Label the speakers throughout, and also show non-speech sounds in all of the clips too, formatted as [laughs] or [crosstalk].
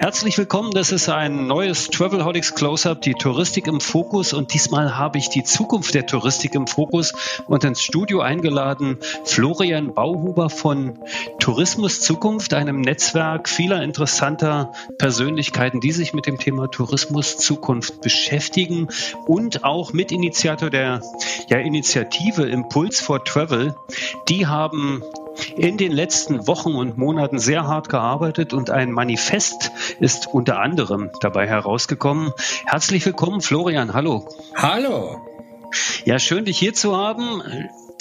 Speaker 1: Herzlich willkommen, das ist ein neues Travelholics Close-Up, die Touristik im Fokus und diesmal habe ich die Zukunft der Touristik im Fokus und ins Studio eingeladen Florian Bauhuber von Tourismus Zukunft, einem Netzwerk vieler interessanter Persönlichkeiten, die sich mit dem Thema Tourismus Zukunft beschäftigen und auch Mitinitiator der ja, Initiative Impuls for Travel. Die haben in den letzten Wochen und Monaten sehr hart gearbeitet und ein Manifest ist unter anderem dabei herausgekommen. Herzlich willkommen, Florian. Hallo.
Speaker 2: Hallo.
Speaker 1: Ja, schön, dich hier zu haben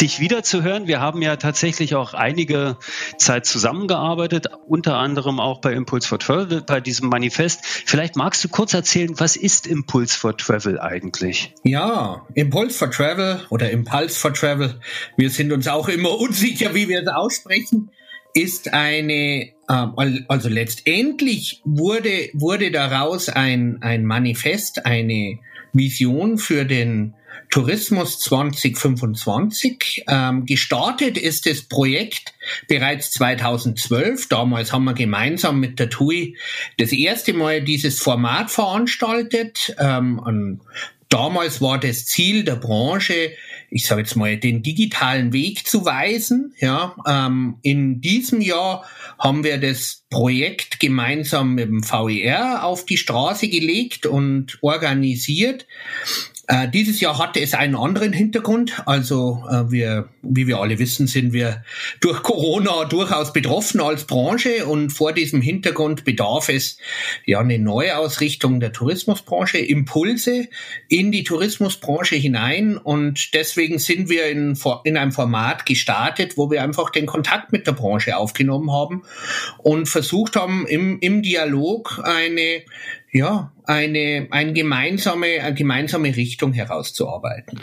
Speaker 1: dich wiederzuhören. Wir haben ja tatsächlich auch einige Zeit zusammengearbeitet, unter anderem auch bei Impulse for Travel, bei diesem Manifest. Vielleicht magst du kurz erzählen, was ist Impulse for Travel eigentlich?
Speaker 2: Ja, Impulse for Travel oder Impulse for Travel, wir sind uns auch immer unsicher, wie wir es aussprechen, ist eine, ähm, also letztendlich wurde, wurde daraus ein, ein Manifest, eine Vision für den Tourismus 2025. Ähm, gestartet ist das Projekt bereits 2012. Damals haben wir gemeinsam mit der TUI das erste Mal dieses Format veranstaltet. Ähm, damals war das Ziel der Branche, ich sage jetzt mal, den digitalen Weg zu weisen. Ja, ähm, in diesem Jahr haben wir das Projekt gemeinsam mit dem VER auf die Straße gelegt und organisiert. Äh, dieses Jahr hatte es einen anderen Hintergrund. Also äh, wir, wie wir alle wissen, sind wir durch Corona durchaus betroffen als Branche und vor diesem Hintergrund bedarf es ja eine Neuausrichtung der Tourismusbranche, Impulse in die Tourismusbranche hinein und deswegen sind wir in, in einem Format gestartet, wo wir einfach den Kontakt mit der Branche aufgenommen haben und versucht haben, im, im Dialog eine ja, eine, eine, gemeinsame, eine gemeinsame Richtung herauszuarbeiten.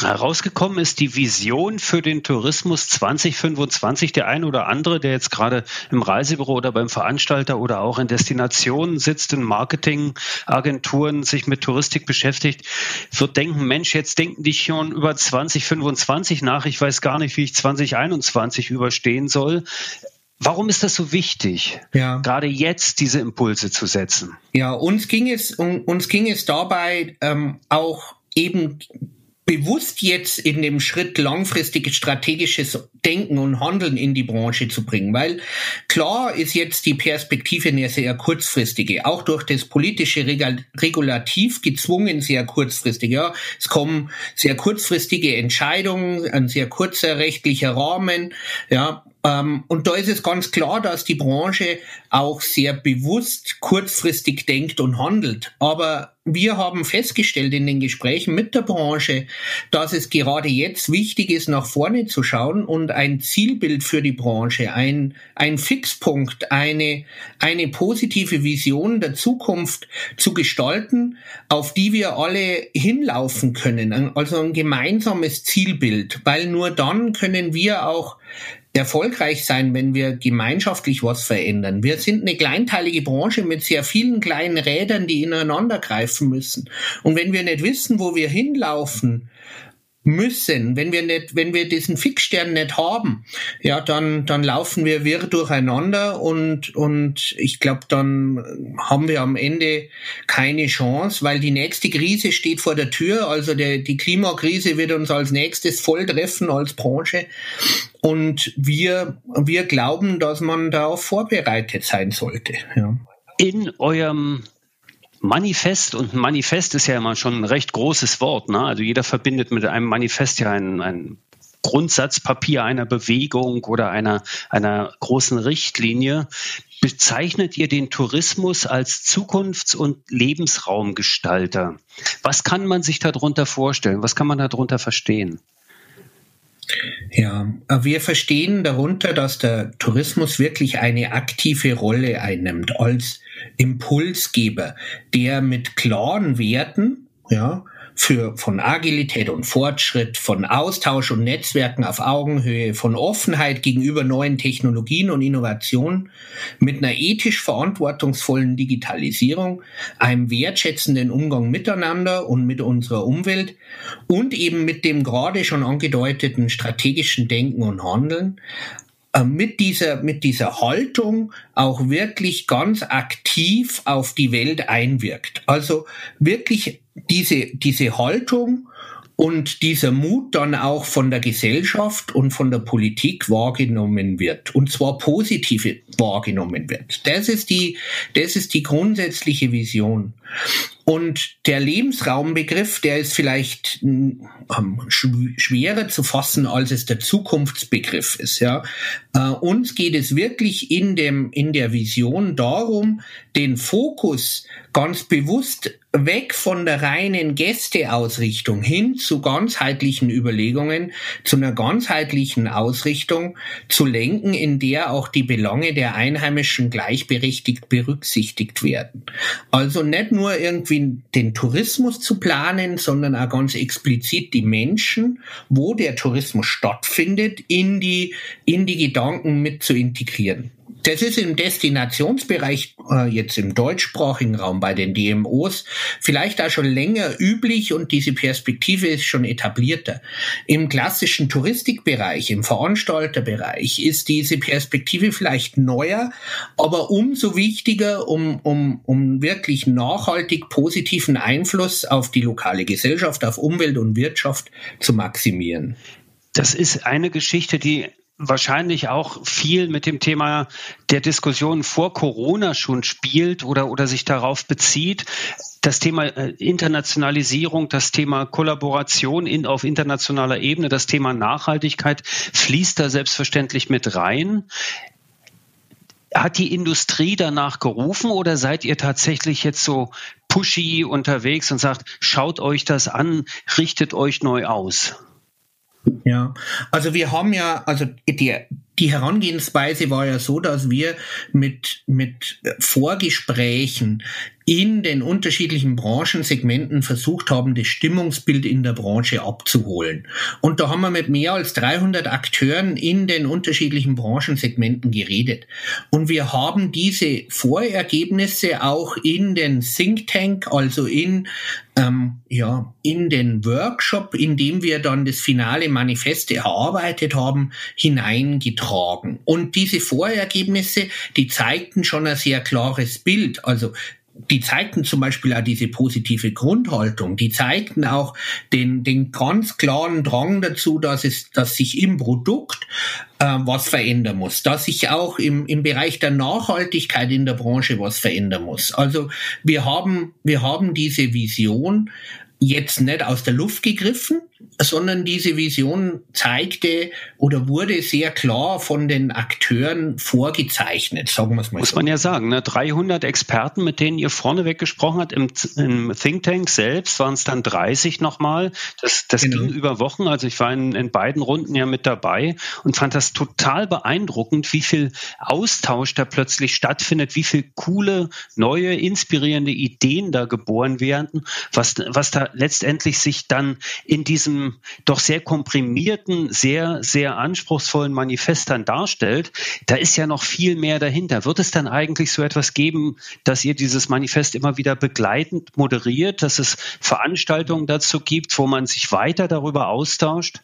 Speaker 1: Herausgekommen ist die Vision für den Tourismus 2025. Der ein oder andere, der jetzt gerade im Reisebüro oder beim Veranstalter oder auch in Destinationen sitzt, in Marketingagenturen sich mit Touristik beschäftigt, wird denken, Mensch, jetzt denken die schon über 2025 nach. Ich weiß gar nicht, wie ich 2021 überstehen soll. Warum ist das so wichtig, ja. gerade jetzt diese Impulse zu setzen?
Speaker 2: Ja, uns ging es, uns ging es dabei ähm, auch eben bewusst jetzt in dem Schritt langfristiges strategisches Denken und Handeln in die Branche zu bringen, weil klar ist jetzt die Perspektive eine sehr kurzfristige, auch durch das politische Regulativ gezwungen sehr kurzfristig. Ja, es kommen sehr kurzfristige Entscheidungen, ein sehr kurzer rechtlicher Rahmen, ja, und da ist es ganz klar, dass die Branche auch sehr bewusst kurzfristig denkt und handelt. Aber wir haben festgestellt in den Gesprächen mit der Branche, dass es gerade jetzt wichtig ist, nach vorne zu schauen und ein Zielbild für die Branche, ein, ein Fixpunkt, eine, eine positive Vision der Zukunft zu gestalten, auf die wir alle hinlaufen können. Also ein gemeinsames Zielbild, weil nur dann können wir auch erfolgreich sein, wenn wir gemeinschaftlich was verändern. Wir sind eine kleinteilige Branche mit sehr vielen kleinen Rädern, die ineinander greifen müssen. Und wenn wir nicht wissen, wo wir hinlaufen, müssen, wenn wir nicht, wenn wir diesen Fixstern nicht haben, ja, dann, dann laufen wir wirr durcheinander und, und ich glaube, dann haben wir am Ende keine Chance, weil die nächste Krise steht vor der Tür. Also der, die Klimakrise wird uns als nächstes voll treffen als Branche. Und wir, wir glauben, dass man darauf vorbereitet sein sollte. Ja.
Speaker 1: In eurem Manifest und Manifest ist ja immer schon ein recht großes Wort. Ne? Also jeder verbindet mit einem Manifest ja ein, ein Grundsatzpapier einer Bewegung oder einer, einer großen Richtlinie. Bezeichnet ihr den Tourismus als Zukunfts- und Lebensraumgestalter? Was kann man sich darunter vorstellen? Was kann man darunter verstehen?
Speaker 2: Ja, wir verstehen darunter, dass der Tourismus wirklich eine aktive Rolle einnimmt als Impulsgeber, der mit klaren Werten, ja, für, von Agilität und Fortschritt, von Austausch und Netzwerken auf Augenhöhe, von Offenheit gegenüber neuen Technologien und Innovationen, mit einer ethisch verantwortungsvollen Digitalisierung, einem wertschätzenden Umgang miteinander und mit unserer Umwelt und eben mit dem gerade schon angedeuteten strategischen Denken und Handeln, mit dieser, mit dieser Haltung auch wirklich ganz aktiv auf die Welt einwirkt. Also wirklich diese, diese Haltung und dieser Mut dann auch von der Gesellschaft und von der Politik wahrgenommen wird und zwar positive wahrgenommen wird. Das ist die, das ist die grundsätzliche Vision. Und der Lebensraumbegriff, der ist vielleicht ähm, schwerer zu fassen, als es der Zukunftsbegriff ist. Ja, äh, uns geht es wirklich in dem in der Vision darum, den Fokus ganz bewusst weg von der reinen Gästeausrichtung hin zu ganzheitlichen Überlegungen, zu einer ganzheitlichen Ausrichtung zu lenken, in der auch die Belange der Einheimischen gleichberechtigt berücksichtigt werden. Also nicht nur irgendwie den Tourismus zu planen, sondern auch ganz explizit die Menschen, wo der Tourismus stattfindet, in die, in die Gedanken mit zu integrieren. Das ist im Destinationsbereich, äh, jetzt im deutschsprachigen Raum bei den DMOs, vielleicht auch schon länger üblich und diese Perspektive ist schon etablierter. Im klassischen Touristikbereich, im Veranstalterbereich ist diese Perspektive vielleicht neuer, aber umso wichtiger, um, um, um wirklich nachhaltig positiven Einfluss auf die lokale Gesellschaft, auf Umwelt und Wirtschaft zu maximieren.
Speaker 1: Das ist eine Geschichte, die wahrscheinlich auch viel mit dem Thema der Diskussion vor Corona schon spielt oder, oder sich darauf bezieht. Das Thema äh, Internationalisierung, das Thema Kollaboration in, auf internationaler Ebene, das Thema Nachhaltigkeit fließt da selbstverständlich mit rein. Hat die Industrie danach gerufen oder seid ihr tatsächlich jetzt so pushy unterwegs und sagt, schaut euch das an, richtet euch neu aus?
Speaker 2: Ja, also wir haben ja, also die, die Herangehensweise war ja so, dass wir mit, mit Vorgesprächen in den unterschiedlichen Branchensegmenten versucht haben, das Stimmungsbild in der Branche abzuholen. Und da haben wir mit mehr als 300 Akteuren in den unterschiedlichen Branchensegmenten geredet. Und wir haben diese Vorergebnisse auch in den Think Tank, also in ähm, ja, in den Workshop, in dem wir dann das finale Manifest erarbeitet haben, hineingetragen. Und diese Vorergebnisse, die zeigten schon ein sehr klares Bild. Also die zeigten zum Beispiel auch diese positive Grundhaltung. Die zeigten auch den, den ganz klaren Drang dazu, dass es, dass sich im Produkt äh, was verändern muss, dass sich auch im, im Bereich der Nachhaltigkeit in der Branche was verändern muss. Also wir haben, wir haben diese Vision jetzt nicht aus der Luft gegriffen, sondern diese Vision zeigte oder wurde sehr klar von den Akteuren vorgezeichnet, sagen wir es mal
Speaker 1: Muss so. man ja sagen, ne? 300 Experten, mit denen ihr vorneweg gesprochen habt, im, im Think Tank selbst waren es dann 30 nochmal. Das, das genau. ging über Wochen, also ich war in, in beiden Runden ja mit dabei und fand das total beeindruckend, wie viel Austausch da plötzlich stattfindet, wie viel coole, neue, inspirierende Ideen da geboren werden, was, was da letztendlich sich dann in diesem doch sehr komprimierten, sehr, sehr anspruchsvollen Manifest dann darstellt, da ist ja noch viel mehr dahinter. Wird es dann eigentlich so etwas geben, dass ihr dieses Manifest immer wieder begleitend moderiert, dass es Veranstaltungen dazu gibt, wo man sich weiter darüber austauscht?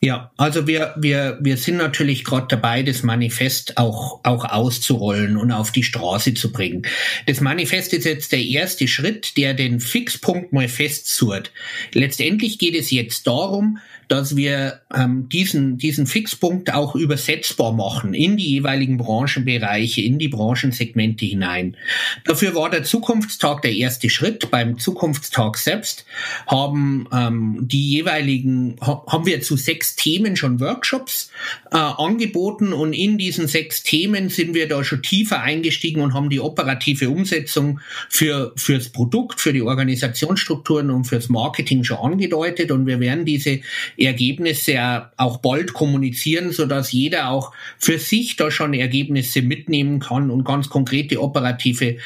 Speaker 2: Ja, also wir, wir, wir sind natürlich gerade dabei, das Manifest auch, auch auszurollen und auf die Straße zu bringen. Das Manifest ist jetzt der erste Schritt, der den Fixpunkt mal festzurrt. Letztendlich geht es jetzt darum, dass wir ähm, diesen, diesen Fixpunkt auch übersetzbar machen in die jeweiligen Branchenbereiche, in die Branchensegmente hinein. Dafür war der Zukunftstag der erste Schritt. Beim Zukunftstag selbst haben ähm, die jeweiligen, haben wir zu sechs Themen schon Workshops äh, angeboten und in diesen sechs Themen sind wir da schon tiefer eingestiegen und haben die operative Umsetzung für, fürs Produkt, für die Organisationsstrukturen und fürs Marketing schon angedeutet und wir werden diese Ergebnisse auch bald kommunizieren, so dass jeder auch für sich da schon Ergebnisse mitnehmen kann und ganz konkrete operative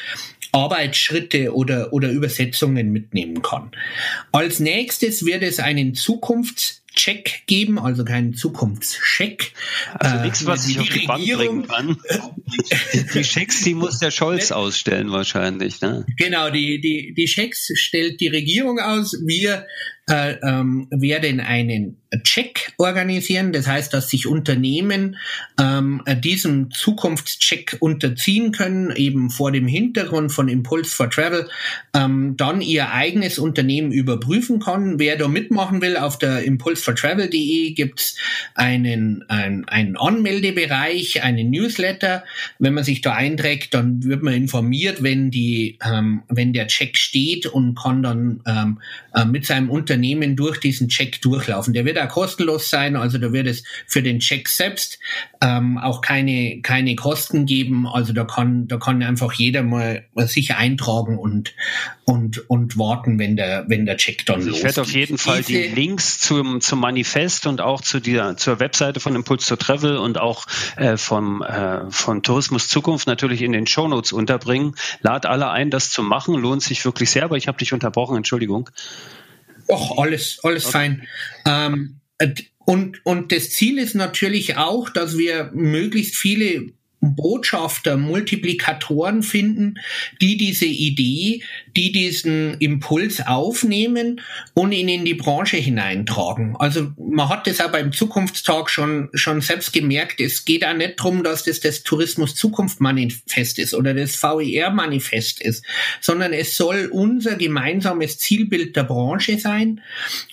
Speaker 2: Arbeitsschritte oder, oder Übersetzungen mitnehmen kann. Als nächstes wird es einen Zukunfts Check geben, also keinen Zukunftscheck.
Speaker 1: Also äh, nichts, was ich auf die Regierung, Bank bringen kann. [laughs] die Schecks, die muss der Scholz ausstellen wahrscheinlich. Ne?
Speaker 2: Genau, die, die, die Schecks stellt die Regierung aus. Wir äh, ähm, werden einen Check organisieren. Das heißt, dass sich Unternehmen ähm, diesem Zukunftscheck unterziehen können, eben vor dem Hintergrund von Impulse for Travel, ähm, dann ihr eigenes Unternehmen überprüfen kann. Wer da mitmachen will, auf der impulsefortravel.de gibt's einen, ein, einen Anmeldebereich, einen Newsletter. Wenn man sich da einträgt, dann wird man informiert, wenn die, ähm, wenn der Check steht und kann dann ähm, äh, mit seinem Unternehmen durch diesen Check durchlaufen. Der wird auch kostenlos sein, also da wird es für den Check selbst ähm, auch keine, keine Kosten geben. Also da kann, da kann einfach jeder mal sich eintragen und, und, und warten, wenn der, wenn der Check dann also
Speaker 1: Ich werde auf jeden Fall die Links zum, zum Manifest und auch zu dieser, zur Webseite von Impuls to Travel und auch äh, vom, äh, von Tourismus Zukunft natürlich in den Shownotes unterbringen. Lad alle ein, das zu machen. Lohnt sich wirklich sehr, aber ich habe dich unterbrochen, Entschuldigung.
Speaker 2: Och, alles, alles okay. fein. Ähm, und, und das Ziel ist natürlich auch, dass wir möglichst viele Botschafter, Multiplikatoren finden, die diese Idee, die diesen Impuls aufnehmen und ihn in die Branche hineintragen. Also man hat das auch beim Zukunftstag schon, schon selbst gemerkt. Es geht auch nicht darum, dass das das Tourismus Zukunft Manifest ist oder das VER Manifest ist, sondern es soll unser gemeinsames Zielbild der Branche sein.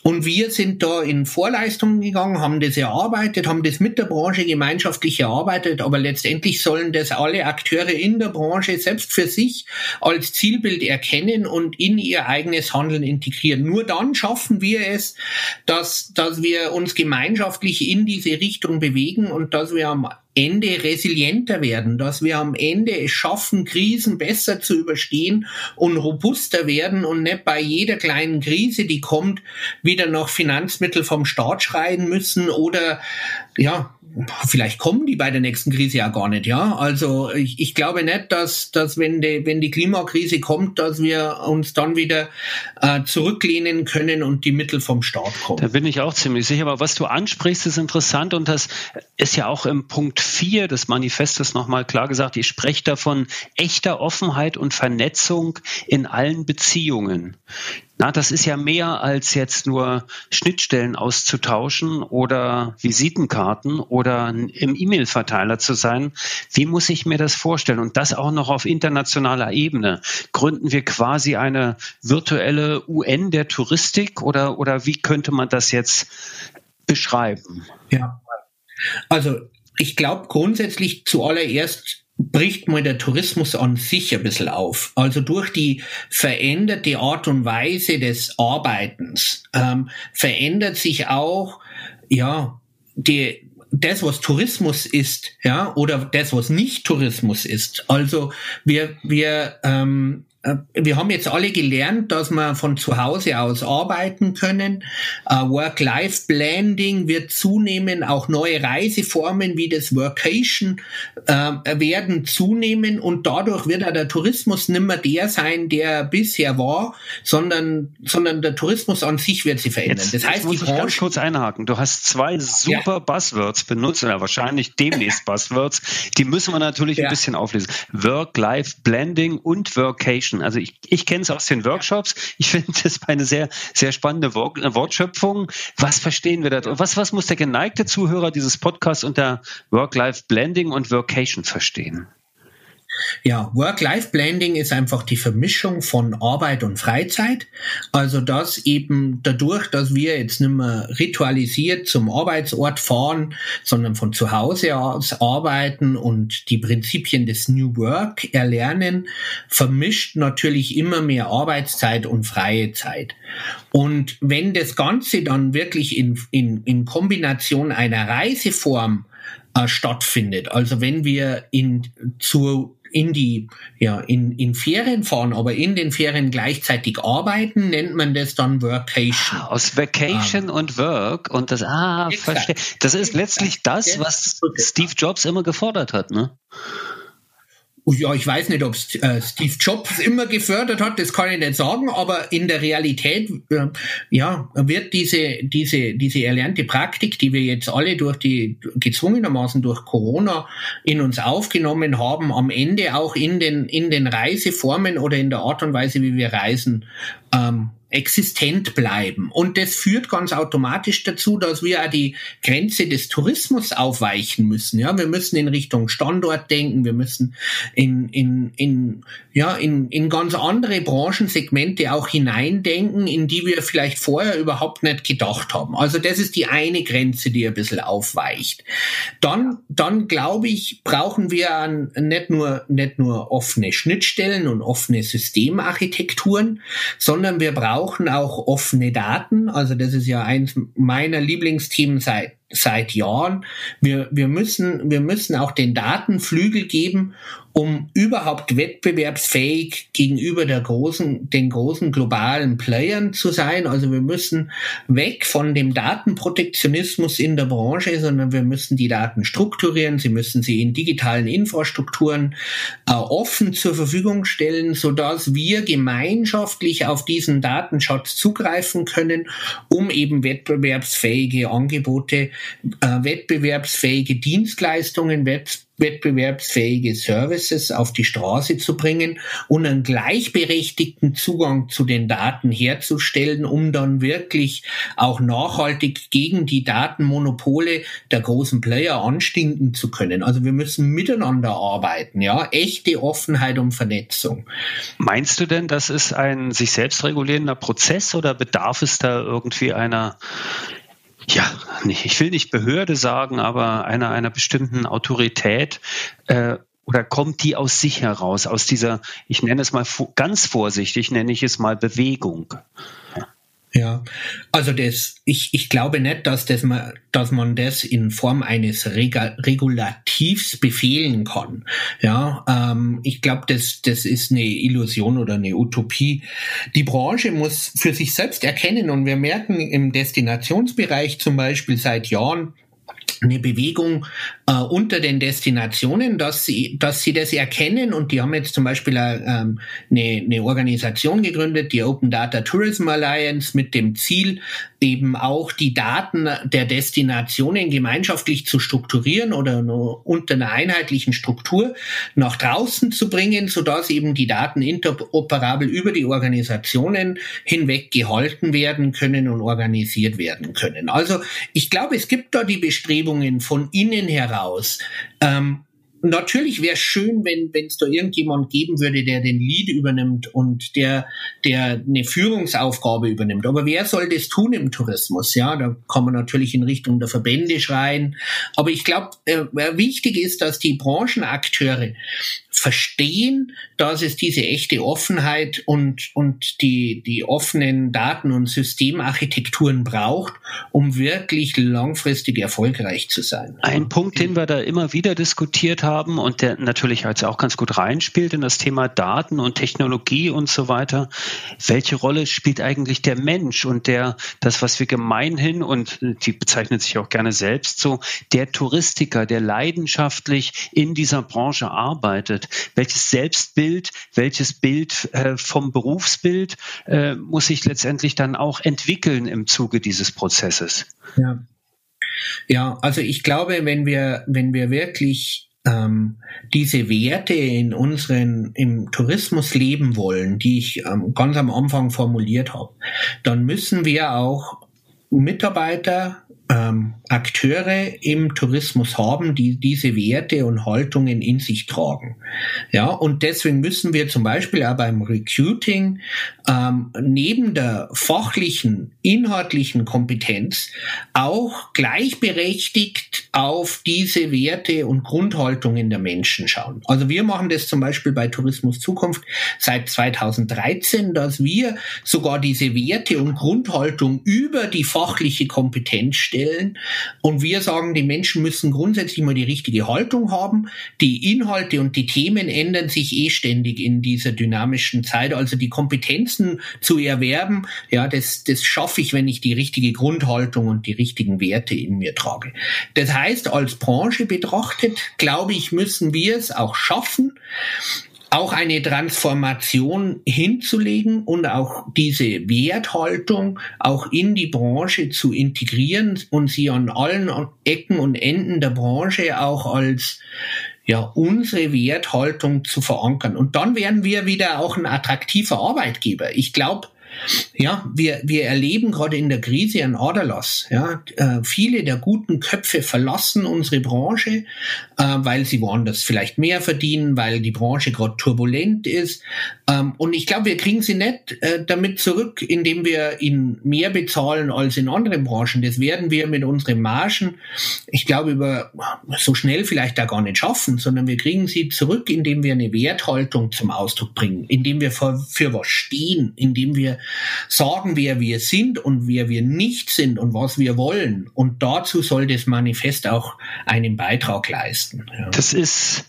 Speaker 2: Und wir sind da in Vorleistungen gegangen, haben das erarbeitet, haben das mit der Branche gemeinschaftlich erarbeitet, aber letztendlich sollen das alle Akteure in der Branche selbst für sich als Zielbild erkennen und in ihr eigenes Handeln integrieren. Nur dann schaffen wir es, dass, dass wir uns gemeinschaftlich in diese Richtung bewegen und dass wir am Ende resilienter werden, dass wir am Ende es schaffen, Krisen besser zu überstehen und robuster werden und nicht bei jeder kleinen Krise, die kommt, wieder noch Finanzmittel vom Staat schreien müssen oder ja, vielleicht kommen die bei der nächsten Krise ja gar nicht, ja. Also ich, ich glaube nicht, dass, dass wenn, die, wenn die Klimakrise kommt, dass wir uns dann wieder äh, zurücklehnen können und die Mittel vom Staat kommen.
Speaker 1: Da bin ich auch ziemlich sicher. Aber was du ansprichst, ist interessant und das ist ja auch im Punkt 4 des Manifestes nochmal klar gesagt. Ich spreche davon echter Offenheit und Vernetzung in allen Beziehungen. Na, das ist ja mehr als jetzt nur Schnittstellen auszutauschen oder Visitenkarten oder im E-Mail-Verteiler zu sein. Wie muss ich mir das vorstellen? Und das auch noch auf internationaler Ebene. Gründen wir quasi eine virtuelle UN der Touristik oder, oder wie könnte man das jetzt beschreiben?
Speaker 2: Ja, also ich glaube grundsätzlich zuallererst bricht mal der Tourismus an sich ein bisschen auf. Also durch die veränderte Art und Weise des Arbeitens ähm, verändert sich auch, ja, die, das, was Tourismus ist, ja, oder das, was nicht Tourismus ist. Also wir, wir ähm, äh, wir haben jetzt alle gelernt, dass wir von zu Hause aus arbeiten können. Uh, Work-Life-Blending wird zunehmen, auch neue Reiseformen wie das Workation uh, werden zunehmen und dadurch wird auch der Tourismus nimmer der sein, der bisher war, sondern, sondern der Tourismus an sich wird sich verändern.
Speaker 1: Jetzt, das heißt, muss die Branche, ich ganz kurz einhaken. Du hast zwei super ja. Buzzwords benutzt, oder wahrscheinlich demnächst Buzzwords. Die müssen wir natürlich ja. ein bisschen auflesen. Work-Life-Blending und Workation. Menschen. Also ich, ich kenne es aus den Workshops. Ich finde das eine sehr, sehr spannende Wortschöpfung. Was verstehen wir da? Was, was muss der geneigte Zuhörer dieses Podcasts unter Work-Life-Blending und Workation verstehen?
Speaker 2: Ja, Work-Life-Blending ist einfach die Vermischung von Arbeit und Freizeit. Also dass eben dadurch, dass wir jetzt nicht mehr ritualisiert zum Arbeitsort fahren, sondern von zu Hause aus arbeiten und die Prinzipien des New Work erlernen, vermischt natürlich immer mehr Arbeitszeit und freie Zeit. Und wenn das Ganze dann wirklich in, in, in Kombination einer Reiseform äh, stattfindet. Also wenn wir in zu in die, ja, in, in Ferien fahren, aber in den Ferien gleichzeitig arbeiten, nennt man das dann Workation.
Speaker 1: Ah, aus Vacation ähm, und Work und das, ah, verstehe. Das ist letztlich das, was Steve Jobs immer gefordert hat, ne?
Speaker 2: Ja, ich weiß nicht, ob äh, Steve Jobs immer gefördert hat, das kann ich nicht sagen, aber in der Realität, äh, ja, wird diese, diese, diese erlernte Praktik, die wir jetzt alle durch die, gezwungenermaßen durch Corona in uns aufgenommen haben, am Ende auch in den, in den Reiseformen oder in der Art und Weise, wie wir reisen, ähm, existent bleiben. Und das führt ganz automatisch dazu, dass wir die Grenze des Tourismus aufweichen müssen. Ja, wir müssen in Richtung Standort denken, wir müssen in, in, in, ja, in, in ganz andere Branchensegmente auch hineindenken, in die wir vielleicht vorher überhaupt nicht gedacht haben. Also das ist die eine Grenze, die ein bisschen aufweicht. Dann, dann glaube ich, brauchen wir nicht nur, nicht nur offene Schnittstellen und offene Systemarchitekturen, sondern wir brauchen brauchen auch offene Daten. Also das ist ja eins meiner Lieblingsthemen seit seit Jahren. Wir, wir, müssen, wir müssen auch den Datenflügel geben, um überhaupt wettbewerbsfähig gegenüber der großen, den großen globalen Playern zu sein. Also wir müssen weg von dem Datenprotektionismus in der Branche, sondern wir müssen die Daten strukturieren. Sie müssen sie in digitalen Infrastrukturen äh, offen zur Verfügung stellen, so dass wir gemeinschaftlich auf diesen Datenschatz zugreifen können, um eben wettbewerbsfähige Angebote äh, wettbewerbsfähige Dienstleistungen, wettbewerbsfähige Services auf die Straße zu bringen und einen gleichberechtigten Zugang zu den Daten herzustellen, um dann wirklich auch nachhaltig gegen die Datenmonopole der großen Player anstinken zu können. Also wir müssen miteinander arbeiten, ja, echte Offenheit und Vernetzung.
Speaker 1: Meinst du denn, das ist ein sich selbst regulierender Prozess oder bedarf es da irgendwie einer ja, ich will nicht Behörde sagen, aber einer, einer bestimmten Autorität, äh, oder kommt die aus sich heraus, aus dieser, ich nenne es mal ganz vorsichtig, nenne ich es mal Bewegung?
Speaker 2: Ja, also das, ich, ich glaube nicht, dass, das man, dass man das in Form eines Rega Regulativs befehlen kann. Ja, ähm, ich glaube, das, das ist eine Illusion oder eine Utopie. Die Branche muss für sich selbst erkennen und wir merken im Destinationsbereich zum Beispiel seit Jahren, eine Bewegung äh, unter den Destinationen, dass sie, dass sie das erkennen und die haben jetzt zum Beispiel äh, ähm, eine, eine Organisation gegründet, die Open Data Tourism Alliance, mit dem Ziel, eben auch die Daten der Destinationen gemeinschaftlich zu strukturieren oder nur unter einer einheitlichen Struktur nach draußen zu bringen, sodass eben die Daten interoperabel über die Organisationen hinweg gehalten werden können und organisiert werden können. Also ich glaube, es gibt da die Bestrebungen von innen heraus, ähm, natürlich wäre es schön, wenn es da irgendjemand geben würde, der den Lead übernimmt und der, der eine Führungsaufgabe übernimmt. Aber wer soll das tun im Tourismus? Ja, da kann man natürlich in Richtung der Verbände schreien. Aber ich glaube, äh, wichtig ist, dass die Branchenakteure verstehen, dass es diese echte Offenheit und, und die, die offenen Daten- und Systemarchitekturen braucht, um wirklich langfristig erfolgreich zu sein.
Speaker 1: Ein Punkt, den wir da immer wieder diskutiert haben und der natürlich also auch ganz gut reinspielt in das Thema Daten und Technologie und so weiter. Welche Rolle spielt eigentlich der Mensch und der, das, was wir gemeinhin und die bezeichnet sich auch gerne selbst so, der Touristiker, der leidenschaftlich in dieser Branche arbeitet? Wird. Welches Selbstbild, welches Bild äh, vom Berufsbild äh, muss sich letztendlich dann auch entwickeln im Zuge dieses Prozesses?
Speaker 2: Ja. Ja, also ich glaube, wenn wir, wenn wir wirklich ähm, diese Werte in unseren im Tourismus leben wollen, die ich ähm, ganz am Anfang formuliert habe, dann müssen wir auch Mitarbeiter ähm, Akteure im Tourismus haben, die diese Werte und Haltungen in sich tragen. Ja, und deswegen müssen wir zum Beispiel auch beim Recruiting ähm, neben der fachlichen, inhaltlichen Kompetenz auch gleichberechtigt auf diese Werte und Grundhaltungen der Menschen schauen. Also wir machen das zum Beispiel bei Tourismus Zukunft seit 2013, dass wir sogar diese Werte und Grundhaltung über die fachliche Kompetenz stellen. Und wir sagen, die Menschen müssen grundsätzlich mal die richtige Haltung haben. Die Inhalte und die Themen ändern sich eh ständig in dieser dynamischen Zeit. Also die Kompetenzen zu erwerben, ja, das, das schaffe ich, wenn ich die richtige Grundhaltung und die richtigen Werte in mir trage. Das heißt, als Branche betrachtet, glaube ich, müssen wir es auch schaffen, auch eine Transformation hinzulegen und auch diese Werthaltung auch in die Branche zu integrieren und sie an allen Ecken und Enden der Branche auch als ja, unsere Werthaltung zu verankern. Und dann werden wir wieder auch ein attraktiver Arbeitgeber. Ich glaube, ja, wir, wir erleben gerade in der Krise einen Aderlass. Ja, äh, viele der guten Köpfe verlassen unsere Branche, äh, weil sie woanders vielleicht mehr verdienen, weil die Branche gerade turbulent ist. Ähm, und ich glaube, wir kriegen sie nicht äh, damit zurück, indem wir ihnen mehr bezahlen als in anderen Branchen. Das werden wir mit unseren Margen, ich glaube, über so schnell vielleicht da gar nicht schaffen, sondern wir kriegen sie zurück, indem wir eine Werthaltung zum Ausdruck bringen, indem wir für, für was stehen, indem wir sagen, wer wir sind und wer wir nicht sind und was wir wollen. Und dazu soll das Manifest auch einen Beitrag leisten.
Speaker 1: Ja. Das ist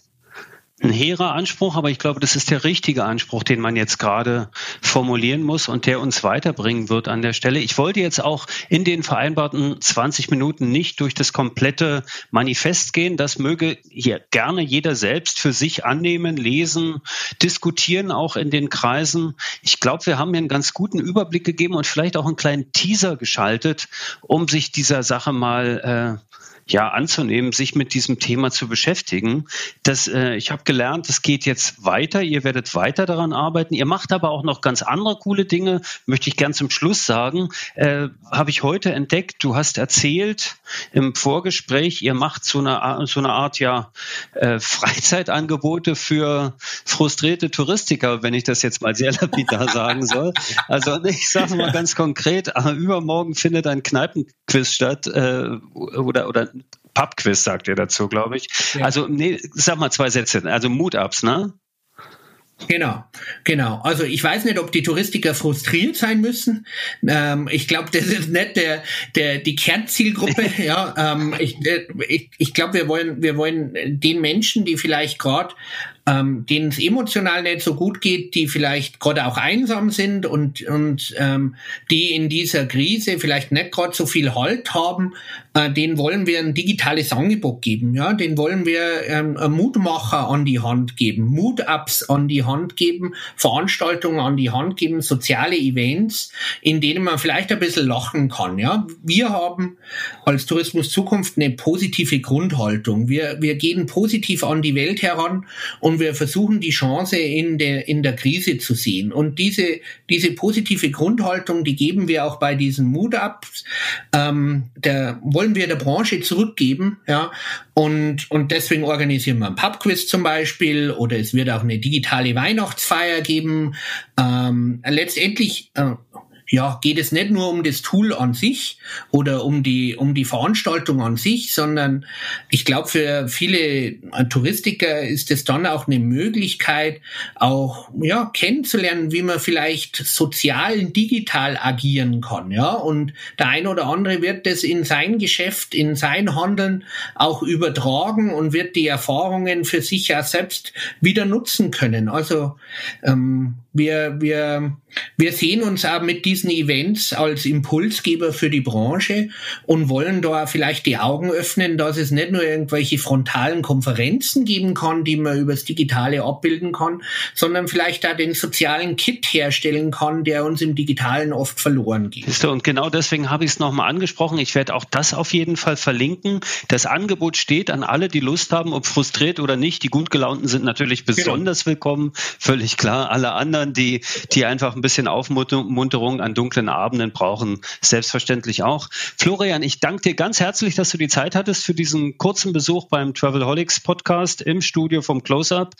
Speaker 1: ein hehrer Anspruch, aber ich glaube, das ist der richtige Anspruch, den man jetzt gerade formulieren muss und der uns weiterbringen wird an der Stelle. Ich wollte jetzt auch in den vereinbarten 20 Minuten nicht durch das komplette Manifest gehen. Das möge hier gerne jeder selbst für sich annehmen, lesen, diskutieren auch in den Kreisen. Ich glaube, wir haben hier einen ganz guten Überblick gegeben und vielleicht auch einen kleinen Teaser geschaltet, um sich dieser Sache mal äh, ja anzunehmen, sich mit diesem Thema zu beschäftigen. Das, äh, ich habe gelernt, es geht jetzt weiter. Ihr werdet weiter daran arbeiten. Ihr macht aber auch noch ganz andere coole Dinge. Möchte ich gern zum Schluss sagen. Äh, habe ich heute entdeckt. Du hast erzählt im Vorgespräch, ihr macht so eine, so eine Art ja äh, Freizeitangebote für frustrierte Touristiker, wenn ich das jetzt mal sehr [laughs] lapidar sagen soll. Also ich sage mal ganz konkret: äh, Übermorgen findet ein Kneipenquiz statt äh, oder oder Pubquiz sagt er dazu, glaube ich. Ja. Also, nee, sag mal zwei Sätze. Also Mood-Ups, ne?
Speaker 2: Genau, genau. Also ich weiß nicht, ob die Touristiker frustriert sein müssen. Ähm, ich glaube, das ist nicht der, der die Kernzielgruppe. [laughs] ja, ähm, ich, ich, ich glaube, wir wollen wir wollen den Menschen, die vielleicht gerade ähm, denen es emotional nicht so gut geht, die vielleicht gerade auch einsam sind und, und ähm, die in dieser Krise vielleicht nicht gerade so viel Halt haben, äh, denen wollen wir ein digitales Angebot geben. Ja, den wollen wir ähm, Mutmacher an die Hand geben, Mood-Ups an die Hand geben, Veranstaltungen an die Hand geben, soziale Events, in denen man vielleicht ein bisschen lachen kann. Ja, wir haben als Tourismus Zukunft eine positive Grundhaltung. Wir, wir gehen positiv an die Welt heran und wir versuchen die Chance in der, in der Krise zu sehen. Und diese, diese positive Grundhaltung, die geben wir auch bei diesen Mood-Ups, ähm, der wollen wir der Branche zurückgeben, ja, und, und deswegen organisieren wir ein Pubquiz zum Beispiel oder es wird auch eine digitale Weihnachtsfeier geben. Ähm, letztendlich äh, ja, geht es nicht nur um das Tool an sich oder um die, um die Veranstaltung an sich, sondern ich glaube, für viele Touristiker ist es dann auch eine Möglichkeit, auch, ja, kennenzulernen, wie man vielleicht sozial, digital agieren kann, ja. Und der ein oder andere wird das in sein Geschäft, in sein Handeln auch übertragen und wird die Erfahrungen für sich ja selbst wieder nutzen können. Also, ähm, wir, wir, wir sehen uns auch mit diesen Events als Impulsgeber für die Branche und wollen da vielleicht die Augen öffnen, dass es nicht nur irgendwelche frontalen Konferenzen geben kann, die man übers Digitale abbilden kann, sondern vielleicht auch den sozialen Kit herstellen kann, der uns im Digitalen oft verloren geht.
Speaker 1: Und genau deswegen habe ich es nochmal angesprochen. Ich werde auch das auf jeden Fall verlinken. Das Angebot steht an alle, die Lust haben, ob frustriert oder nicht. Die gut gelaunten sind natürlich genau. besonders genau. willkommen, völlig klar. Alle anderen anderen, die, die einfach ein bisschen Aufmunterung an dunklen Abenden brauchen, selbstverständlich auch. Florian, ich danke dir ganz herzlich, dass du die Zeit hattest für diesen kurzen Besuch beim Travelholics Podcast im Studio vom Close-Up.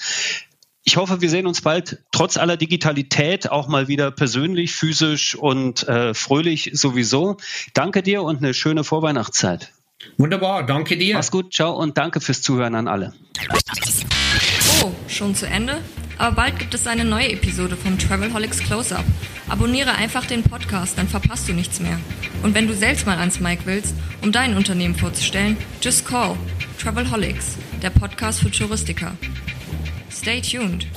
Speaker 1: Ich hoffe, wir sehen uns bald trotz aller Digitalität auch mal wieder persönlich, physisch und äh, fröhlich sowieso. Danke dir und eine schöne Vorweihnachtszeit.
Speaker 2: Wunderbar, danke dir.
Speaker 1: Mach's gut, ciao und danke fürs Zuhören an alle.
Speaker 3: Oh, schon zu Ende? Aber bald gibt es eine neue Episode vom Travelholics Close-Up. Abonniere einfach den Podcast, dann verpasst du nichts mehr. Und wenn du selbst mal ans Mike willst, um dein Unternehmen vorzustellen, just call Travelholics, der Podcast für Touristiker. Stay tuned.